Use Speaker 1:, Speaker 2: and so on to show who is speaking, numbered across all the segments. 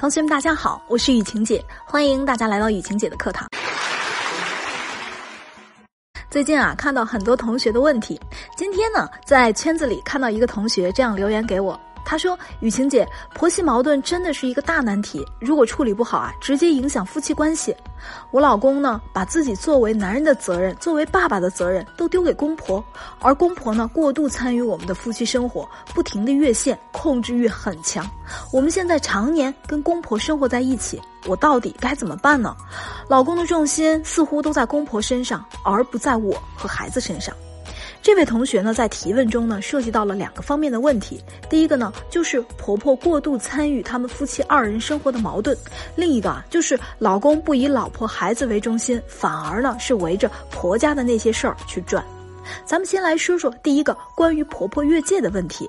Speaker 1: 同学们，大家好，我是雨晴姐，欢迎大家来到雨晴姐的课堂。最近啊，看到很多同学的问题，今天呢，在圈子里看到一个同学这样留言给我。他说：“雨晴姐，婆媳矛盾真的是一个大难题，如果处理不好啊，直接影响夫妻关系。我老公呢，把自己作为男人的责任，作为爸爸的责任，都丢给公婆，而公婆呢，过度参与我们的夫妻生活，不停的越线，控制欲很强。我们现在常年跟公婆生活在一起，我到底该怎么办呢？老公的重心似乎都在公婆身上，而不在我和孩子身上。”这位同学呢，在提问中呢，涉及到了两个方面的问题。第一个呢，就是婆婆过度参与他们夫妻二人生活的矛盾；另一个啊，就是老公不以老婆孩子为中心，反而呢是围着婆家的那些事儿去转。咱们先来说说第一个关于婆婆越界的问题。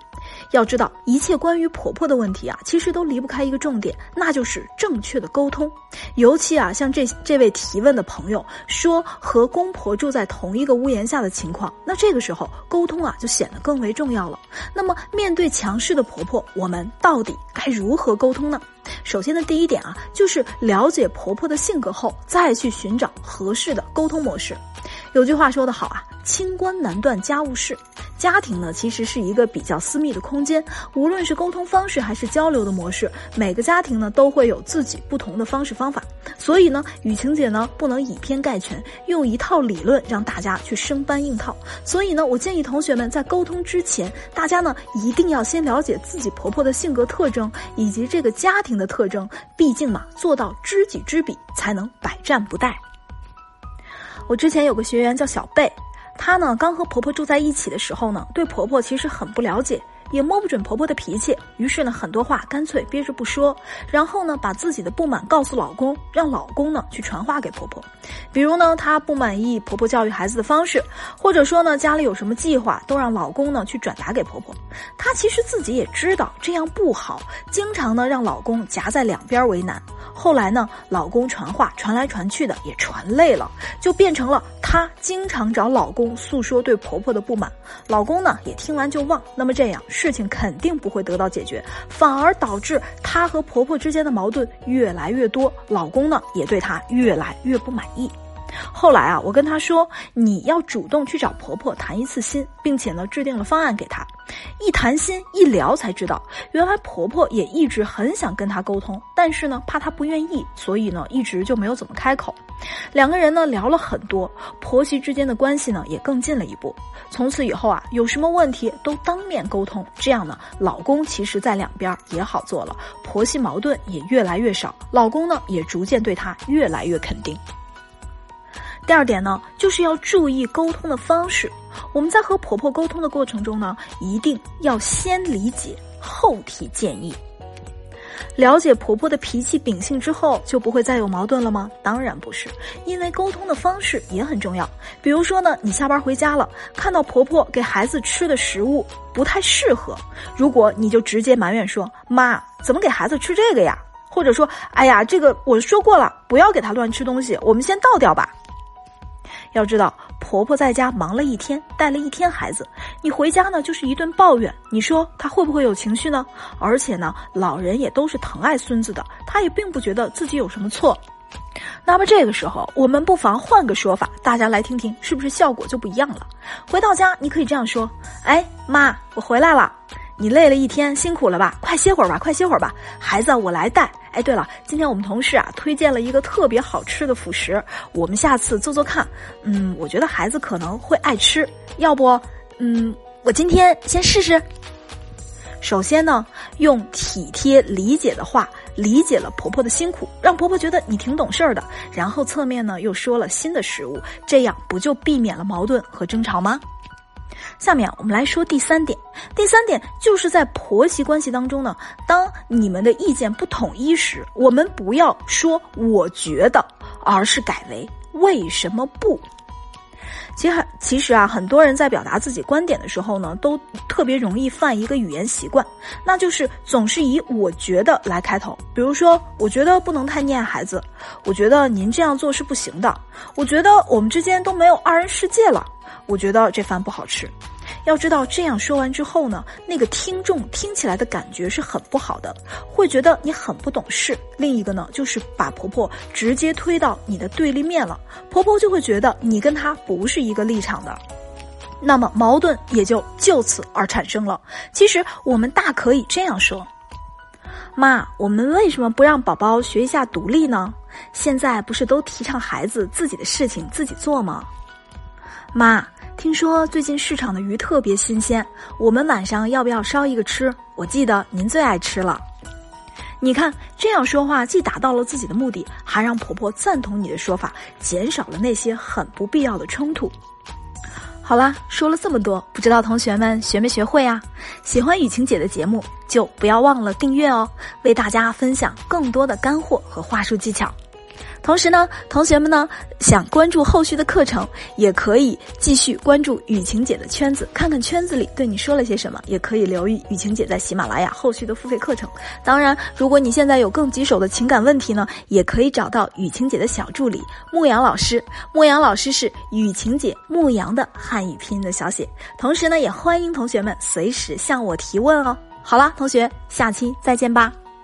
Speaker 1: 要知道，一切关于婆婆的问题啊，其实都离不开一个重点，那就是正确的沟通。尤其啊，像这这位提问的朋友说和公婆住在同一个屋檐下的情况，那这个时候沟通啊就显得更为重要了。那么，面对强势的婆婆，我们到底该如何沟通呢？首先的第一点啊，就是了解婆婆的性格后，再去寻找合适的沟通模式。有句话说得好啊，清官难断家务事。家庭呢，其实是一个比较私密的空间，无论是沟通方式还是交流的模式，每个家庭呢都会有自己不同的方式方法。所以呢，雨晴姐呢不能以偏概全，用一套理论让大家去生搬硬套。所以呢，我建议同学们在沟通之前，大家呢一定要先了解自己婆婆的性格特征以及这个家庭的特征。毕竟嘛，做到知己知彼，才能百战不殆。我之前有个学员叫小贝。她呢，刚和婆婆住在一起的时候呢，对婆婆其实很不了解。也摸不准婆婆的脾气，于是呢，很多话干脆憋着不说，然后呢，把自己的不满告诉老公，让老公呢去传话给婆婆。比如呢，她不满意婆婆教育孩子的方式，或者说呢，家里有什么计划，都让老公呢去转达给婆婆。她其实自己也知道这样不好，经常呢让老公夹在两边为难。后来呢，老公传话传来传去的也传累了，就变成了她经常找老公诉说对婆婆的不满，老公呢也听完就忘。那么这样。事情肯定不会得到解决，反而导致她和婆婆之间的矛盾越来越多，老公呢也对她越来越不满意。后来啊，我跟她说，你要主动去找婆婆谈一次心，并且呢制定了方案给她。一谈心一聊才知道，原来婆婆也一直很想跟她沟通，但是呢怕她不愿意，所以呢一直就没有怎么开口。两个人呢聊了很多，婆媳之间的关系呢也更近了一步。从此以后啊，有什么问题都当面沟通，这样呢，老公其实在两边也好做了，婆媳矛盾也越来越少，老公呢也逐渐对她越来越肯定。第二点呢，就是要注意沟通的方式。我们在和婆婆沟通的过程中呢，一定要先理解后提建议。了解婆婆的脾气秉性之后，就不会再有矛盾了吗？当然不是，因为沟通的方式也很重要。比如说呢，你下班回家了，看到婆婆给孩子吃的食物不太适合，如果你就直接埋怨说：“妈，怎么给孩子吃这个呀？”或者说：“哎呀，这个我说过了，不要给他乱吃东西，我们先倒掉吧。”要知道。婆婆在家忙了一天，带了一天孩子，你回家呢就是一顿抱怨，你说她会不会有情绪呢？而且呢，老人也都是疼爱孙子的，她也并不觉得自己有什么错。那么这个时候，我们不妨换个说法，大家来听听，是不是效果就不一样了？回到家，你可以这样说：“哎，妈，我回来了。”你累了一天，辛苦了吧？快歇会儿吧，快歇会儿吧。孩子，我来带。哎，对了，今天我们同事啊推荐了一个特别好吃的辅食，我们下次做做看。嗯，我觉得孩子可能会爱吃，要不，嗯，我今天先试试。首先呢，用体贴理解的话理解了婆婆的辛苦，让婆婆觉得你挺懂事儿的。然后侧面呢又说了新的食物，这样不就避免了矛盾和争吵吗？下面我们来说第三点，第三点就是在婆媳关系当中呢，当你们的意见不统一时，我们不要说我觉得，而是改为为什么不。其实，其实啊，很多人在表达自己观点的时候呢，都特别容易犯一个语言习惯，那就是总是以我觉得来开头。比如说，我觉得不能太溺爱孩子，我觉得您这样做是不行的，我觉得我们之间都没有二人世界了。我觉得这饭不好吃，要知道这样说完之后呢，那个听众听起来的感觉是很不好的，会觉得你很不懂事。另一个呢，就是把婆婆直接推到你的对立面了，婆婆就会觉得你跟她不是一个立场的，那么矛盾也就就此而产生了。其实我们大可以这样说：妈，我们为什么不让宝宝学一下独立呢？现在不是都提倡孩子自己的事情自己做吗？妈。听说最近市场的鱼特别新鲜，我们晚上要不要烧一个吃？我记得您最爱吃了。你看这样说话，既达到了自己的目的，还让婆婆赞同你的说法，减少了那些很不必要的冲突。好啦，说了这么多，不知道同学们学没学会啊？喜欢雨晴姐的节目，就不要忘了订阅哦，为大家分享更多的干货和话术技巧。同时呢，同学们呢想关注后续的课程，也可以继续关注雨晴姐的圈子，看看圈子里对你说了些什么，也可以留意雨晴姐在喜马拉雅后续的付费课程。当然，如果你现在有更棘手的情感问题呢，也可以找到雨晴姐的小助理牧羊老师。牧羊老师是雨晴姐牧羊的汉语拼音的小写。同时呢，也欢迎同学们随时向我提问哦。好了，同学，下期再见吧。